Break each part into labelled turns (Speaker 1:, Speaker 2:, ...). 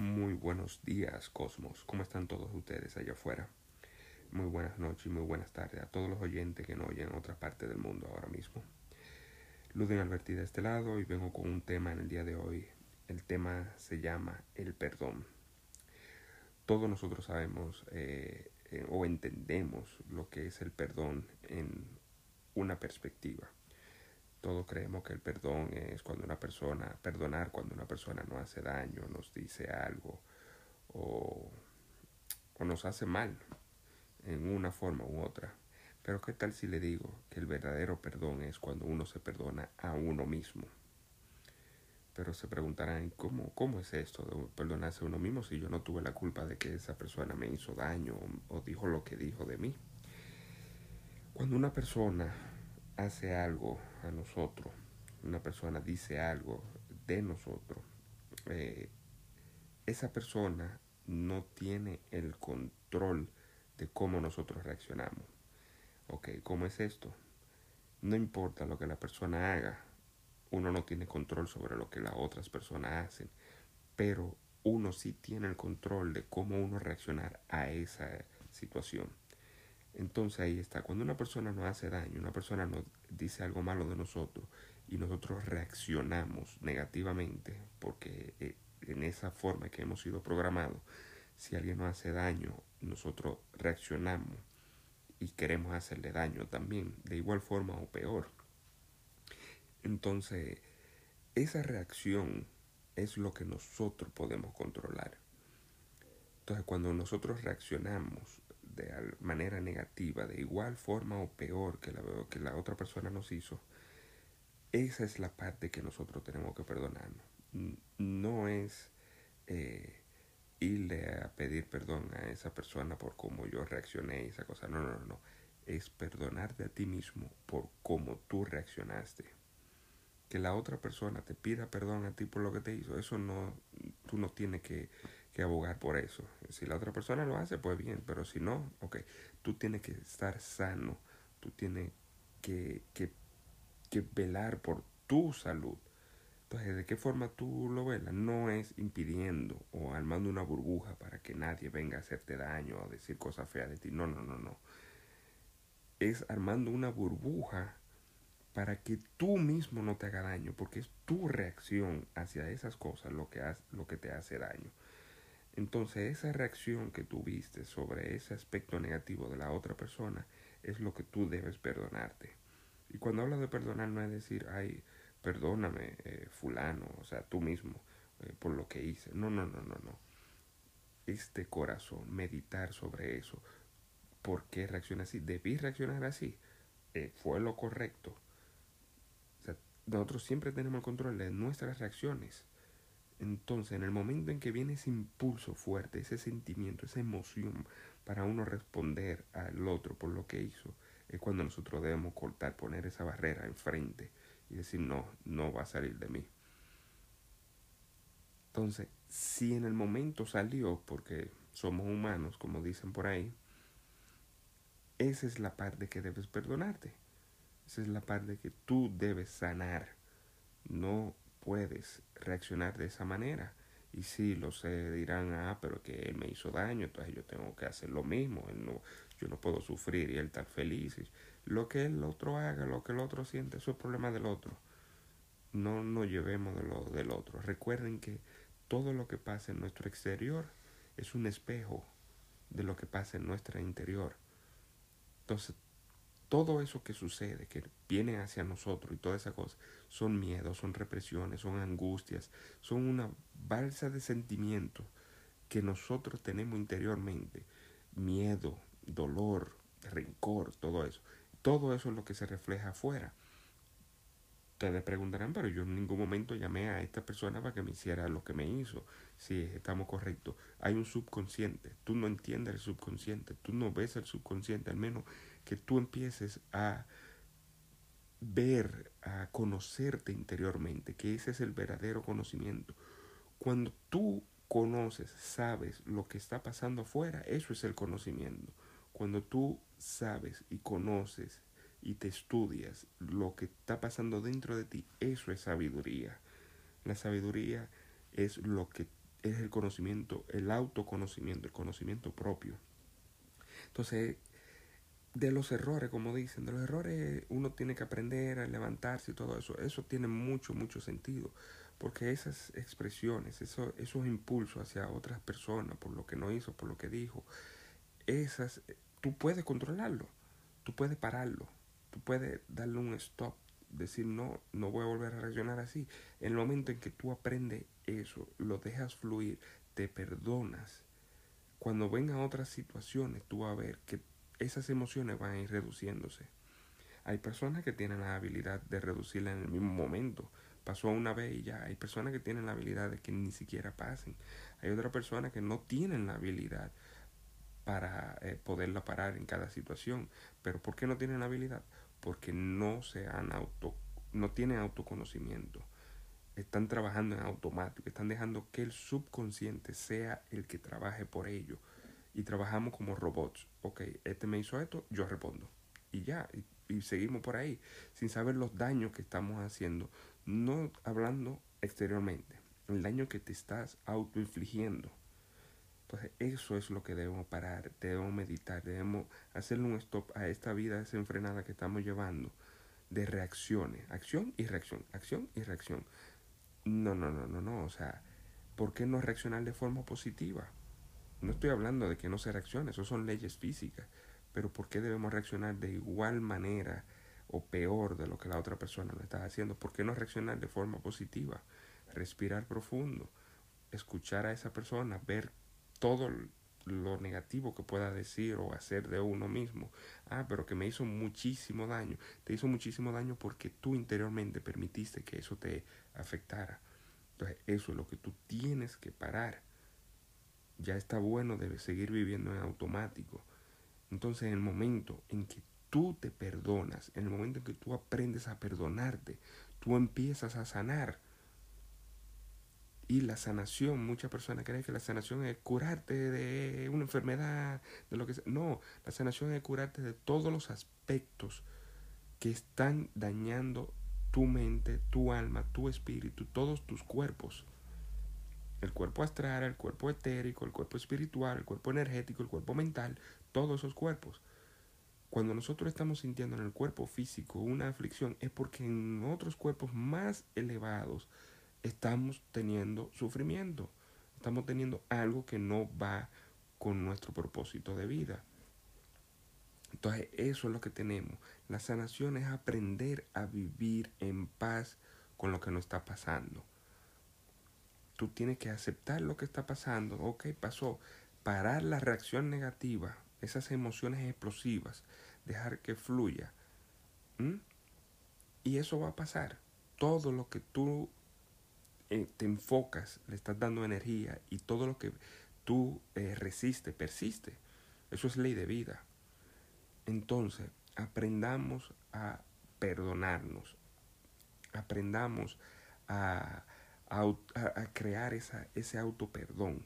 Speaker 1: Muy buenos días, Cosmos. ¿Cómo están todos ustedes allá afuera? Muy buenas noches y muy buenas tardes a todos los oyentes que nos oyen en otra parte del mundo ahora mismo. Luden Alberti de este lado y vengo con un tema en el día de hoy. El tema se llama el perdón. Todos nosotros sabemos eh, eh, o entendemos lo que es el perdón en una perspectiva. Todos creemos que el perdón es cuando una persona, perdonar cuando una persona nos hace daño, nos dice algo o, o nos hace mal en una forma u otra. Pero ¿qué tal si le digo que el verdadero perdón es cuando uno se perdona a uno mismo? Pero se preguntarán, ¿cómo, cómo es esto de perdonarse a uno mismo si yo no tuve la culpa de que esa persona me hizo daño o dijo lo que dijo de mí? Cuando una persona hace algo a nosotros, una persona dice algo de nosotros, eh, esa persona no tiene el control de cómo nosotros reaccionamos. Ok, ¿cómo es esto? No importa lo que la persona haga, uno no tiene control sobre lo que las otras personas hacen, pero uno sí tiene el control de cómo uno reaccionar a esa situación. Entonces ahí está, cuando una persona nos hace daño, una persona nos dice algo malo de nosotros y nosotros reaccionamos negativamente, porque eh, en esa forma que hemos sido programados, si alguien nos hace daño, nosotros reaccionamos y queremos hacerle daño también, de igual forma o peor. Entonces, esa reacción es lo que nosotros podemos controlar. Entonces, cuando nosotros reaccionamos de manera negativa, de igual forma o peor que la, que la otra persona nos hizo, esa es la parte que nosotros tenemos que perdonarnos. No es eh, irle a pedir perdón a esa persona por cómo yo reaccioné y esa cosa. No, no, no. Es perdonarte a ti mismo por cómo tú reaccionaste. Que la otra persona te pida perdón a ti por lo que te hizo, eso no, tú no tienes que que abogar por eso. Si la otra persona lo hace, pues bien, pero si no, ok, tú tienes que estar sano, tú tienes que, que, que velar por tu salud. Entonces, ¿de qué forma tú lo velas? No es impidiendo o armando una burbuja para que nadie venga a hacerte daño o decir cosas feas de ti. No, no, no, no. Es armando una burbuja para que tú mismo no te haga daño, porque es tu reacción hacia esas cosas lo que, lo que te hace daño. Entonces esa reacción que tuviste sobre ese aspecto negativo de la otra persona es lo que tú debes perdonarte. Y cuando hablo de perdonar no es decir, ay, perdóname, eh, fulano, o sea, tú mismo, eh, por lo que hice. No, no, no, no, no. Este corazón, meditar sobre eso. ¿Por qué reacciona así? ¿Debí reaccionar así? Eh, ¿Fue lo correcto? Nosotros siempre tenemos el control de nuestras reacciones. Entonces, en el momento en que viene ese impulso fuerte, ese sentimiento, esa emoción para uno responder al otro por lo que hizo, es cuando nosotros debemos cortar, poner esa barrera enfrente y decir, no, no va a salir de mí. Entonces, si en el momento salió, porque somos humanos, como dicen por ahí, esa es la parte que debes perdonarte. Esa es la parte que tú debes sanar. No puedes reaccionar de esa manera. Y si lo sé, dirán, ah, pero que él me hizo daño, entonces yo tengo que hacer lo mismo. Él no, yo no puedo sufrir y él estar feliz. Lo que el otro haga, lo que el otro siente, eso es problema del otro. No nos llevemos de lo del otro. Recuerden que todo lo que pasa en nuestro exterior es un espejo de lo que pasa en nuestro interior. Entonces, todo eso que sucede, que viene hacia nosotros y toda esa cosa, son miedos, son represiones, son angustias, son una balsa de sentimientos que nosotros tenemos interiormente. Miedo, dolor, rencor, todo eso. Todo eso es lo que se refleja afuera. Ustedes preguntarán, pero yo en ningún momento llamé a esta persona para que me hiciera lo que me hizo. Si estamos correctos. Hay un subconsciente. Tú no entiendes el subconsciente. Tú no ves el subconsciente. Al menos que tú empieces a ver, a conocerte interiormente, que ese es el verdadero conocimiento. Cuando tú conoces, sabes lo que está pasando afuera, eso es el conocimiento. Cuando tú sabes y conoces y te estudias lo que está pasando dentro de ti, eso es sabiduría. La sabiduría es lo que es el conocimiento, el autoconocimiento, el conocimiento propio. Entonces, de los errores, como dicen, de los errores uno tiene que aprender a levantarse y todo eso. Eso tiene mucho, mucho sentido. Porque esas expresiones, eso, esos impulsos hacia otras personas, por lo que no hizo, por lo que dijo, esas, tú puedes controlarlo, tú puedes pararlo, tú puedes darle un stop, decir no, no voy a volver a reaccionar así. En el momento en que tú aprendes eso, lo dejas fluir, te perdonas. Cuando vengan otras situaciones, tú vas a ver que esas emociones van a ir reduciéndose. Hay personas que tienen la habilidad de reducirla en el mismo momento pasó una vez y ya. Hay personas que tienen la habilidad de que ni siquiera pasen. Hay otras personas que no tienen la habilidad para eh, poderla parar en cada situación. Pero ¿por qué no tienen la habilidad? Porque no se han auto, no tienen autoconocimiento. Están trabajando en automático, están dejando que el subconsciente sea el que trabaje por ello. Y trabajamos como robots. Ok, este me hizo esto, yo respondo. Y ya, y, seguimos por ahí, sin saber los daños que estamos haciendo no hablando exteriormente, el daño que te estás autoinfligiendo. Entonces eso es lo que debemos parar, debemos meditar, debemos hacerle un stop a esta vida desenfrenada que estamos llevando de reacciones, acción y reacción, acción y reacción. No, no, no, no, no, o sea, ¿por qué no reaccionar de forma positiva? No estoy hablando de que no se reaccione, eso son leyes físicas, pero ¿por qué debemos reaccionar de igual manera o peor de lo que la otra persona lo está haciendo. ¿Por qué no reaccionar de forma positiva? Respirar profundo, escuchar a esa persona, ver todo lo negativo que pueda decir o hacer de uno mismo. Ah, pero que me hizo muchísimo daño. Te hizo muchísimo daño porque tú interiormente permitiste que eso te afectara. Entonces, eso es lo que tú tienes que parar. Ya está bueno de seguir viviendo en automático. Entonces, en el momento en que tú te perdonas, en el momento en que tú aprendes a perdonarte, tú empiezas a sanar. Y la sanación, muchas personas creen que la sanación es curarte de una enfermedad, de lo que sea. No, la sanación es curarte de todos los aspectos que están dañando tu mente, tu alma, tu espíritu, todos tus cuerpos. El cuerpo astral, el cuerpo etérico, el cuerpo espiritual, el cuerpo energético, el cuerpo mental, todos esos cuerpos. Cuando nosotros estamos sintiendo en el cuerpo físico una aflicción es porque en otros cuerpos más elevados estamos teniendo sufrimiento, estamos teniendo algo que no va con nuestro propósito de vida. Entonces eso es lo que tenemos. La sanación es aprender a vivir en paz con lo que nos está pasando. Tú tienes que aceptar lo que está pasando. Ok, pasó. Parar la reacción negativa esas emociones explosivas, dejar que fluya. Y eso va a pasar. Todo lo que tú eh, te enfocas, le estás dando energía y todo lo que tú eh, resiste, persiste. Eso es ley de vida. Entonces, aprendamos a perdonarnos. Aprendamos a, a, crear esa, ese auto perdón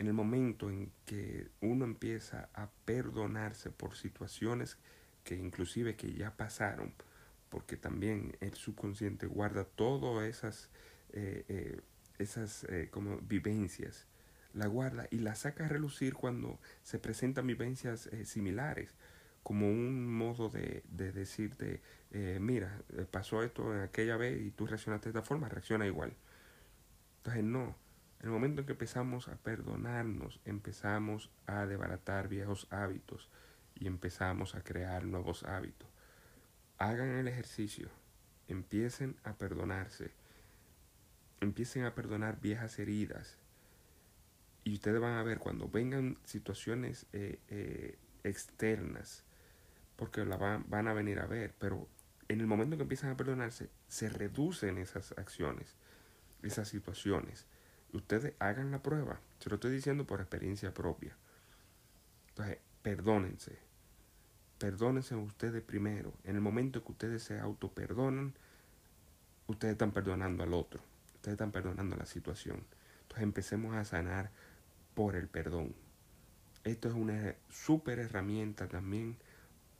Speaker 1: en el momento en que uno empieza a perdonarse por situaciones que inclusive que ya pasaron, porque también el subconsciente guarda todas esas, eh, eh, esas eh, como vivencias, la guarda y la saca a relucir cuando se presentan vivencias similares, como un modo de, de decirte, mira, pasó esto en aquella vez y tú reaccionaste de esta forma, reacciona igual. Entonces no, en el momento en que empezamos a perdonarnos, empezamos a desbaratar viejos hábitos y empezamos a crear nuevos hábitos. Hagan el ejercicio, empiecen a perdonarse, empiecen a perdonar viejas heridas. Y ustedes van a ver cuando vengan situaciones eh, eh, externas, porque la van, van a venir a ver, pero en el momento que empiezan a perdonarse, se reducen esas acciones, esas situaciones ustedes hagan la prueba. Se lo estoy diciendo por experiencia propia. Entonces, perdónense. Perdónense ustedes primero. En el momento que ustedes se autoperdonan, ustedes están perdonando al otro. Ustedes están perdonando la situación. Entonces empecemos a sanar por el perdón. Esto es una súper herramienta también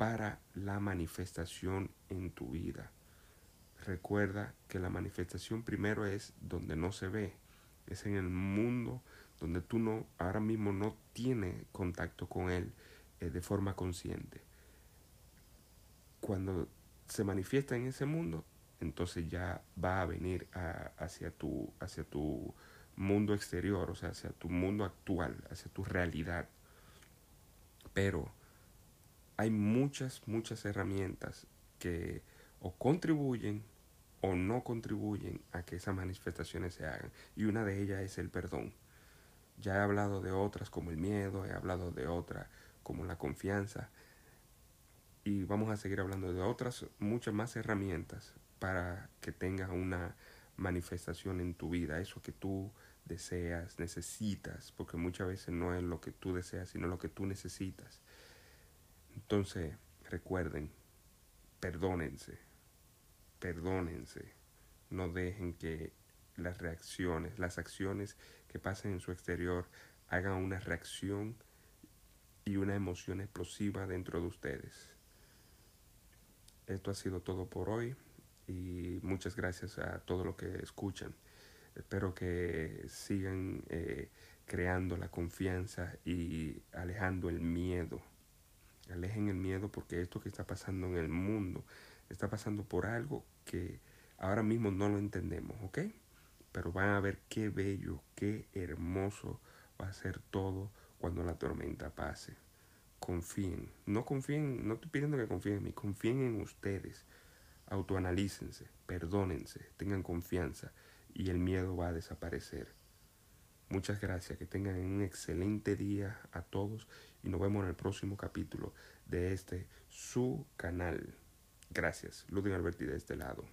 Speaker 1: para la manifestación en tu vida. Recuerda que la manifestación primero es donde no se ve Es en el mundo donde tú no, ahora mismo no tienes contacto con Él eh, de forma consciente. Cuando se manifiesta en ese mundo, entonces ya va a venir hacia, tu, hacia tu mundo exterior, o sea, hacia tu mundo actual, hacia tu realidad. Pero hay muchas, muchas herramientas que o contribuyen o no contribuyen a que esas manifestaciones se hagan. Y una de ellas es el perdón. Ya he hablado de otras como el miedo, he hablado de otras como la confianza. Y vamos a seguir hablando de otras, muchas más herramientas para que tengas una manifestación en tu vida, eso que tú deseas, necesitas, porque muchas veces no es lo que tú deseas, sino lo que tú necesitas. Entonces, recuerden, perdónense, perdónense, no dejen que las reacciones, las acciones que pasen en su exterior hagan una reacción y una emoción explosiva dentro de ustedes. Esto ha sido todo por hoy y muchas gracias a todos los que escuchan. Espero que sigan eh, creando la confianza y alejando el miedo. Alejen el miedo porque esto que está pasando en el mundo está pasando por algo que ahora mismo no lo entendemos, ¿ok? Pero van a ver qué bello, qué hermoso va a ser todo cuando la tormenta pase. Confíen, no confíen, no estoy pidiendo que confíen en mí, confíen en ustedes autoanalícense, perdónense, tengan confianza y el miedo va a desaparecer. Muchas gracias, que tengan un excelente día a todos y nos vemos en el próximo capítulo de este su canal. Gracias, Ludwig Alberti de este lado.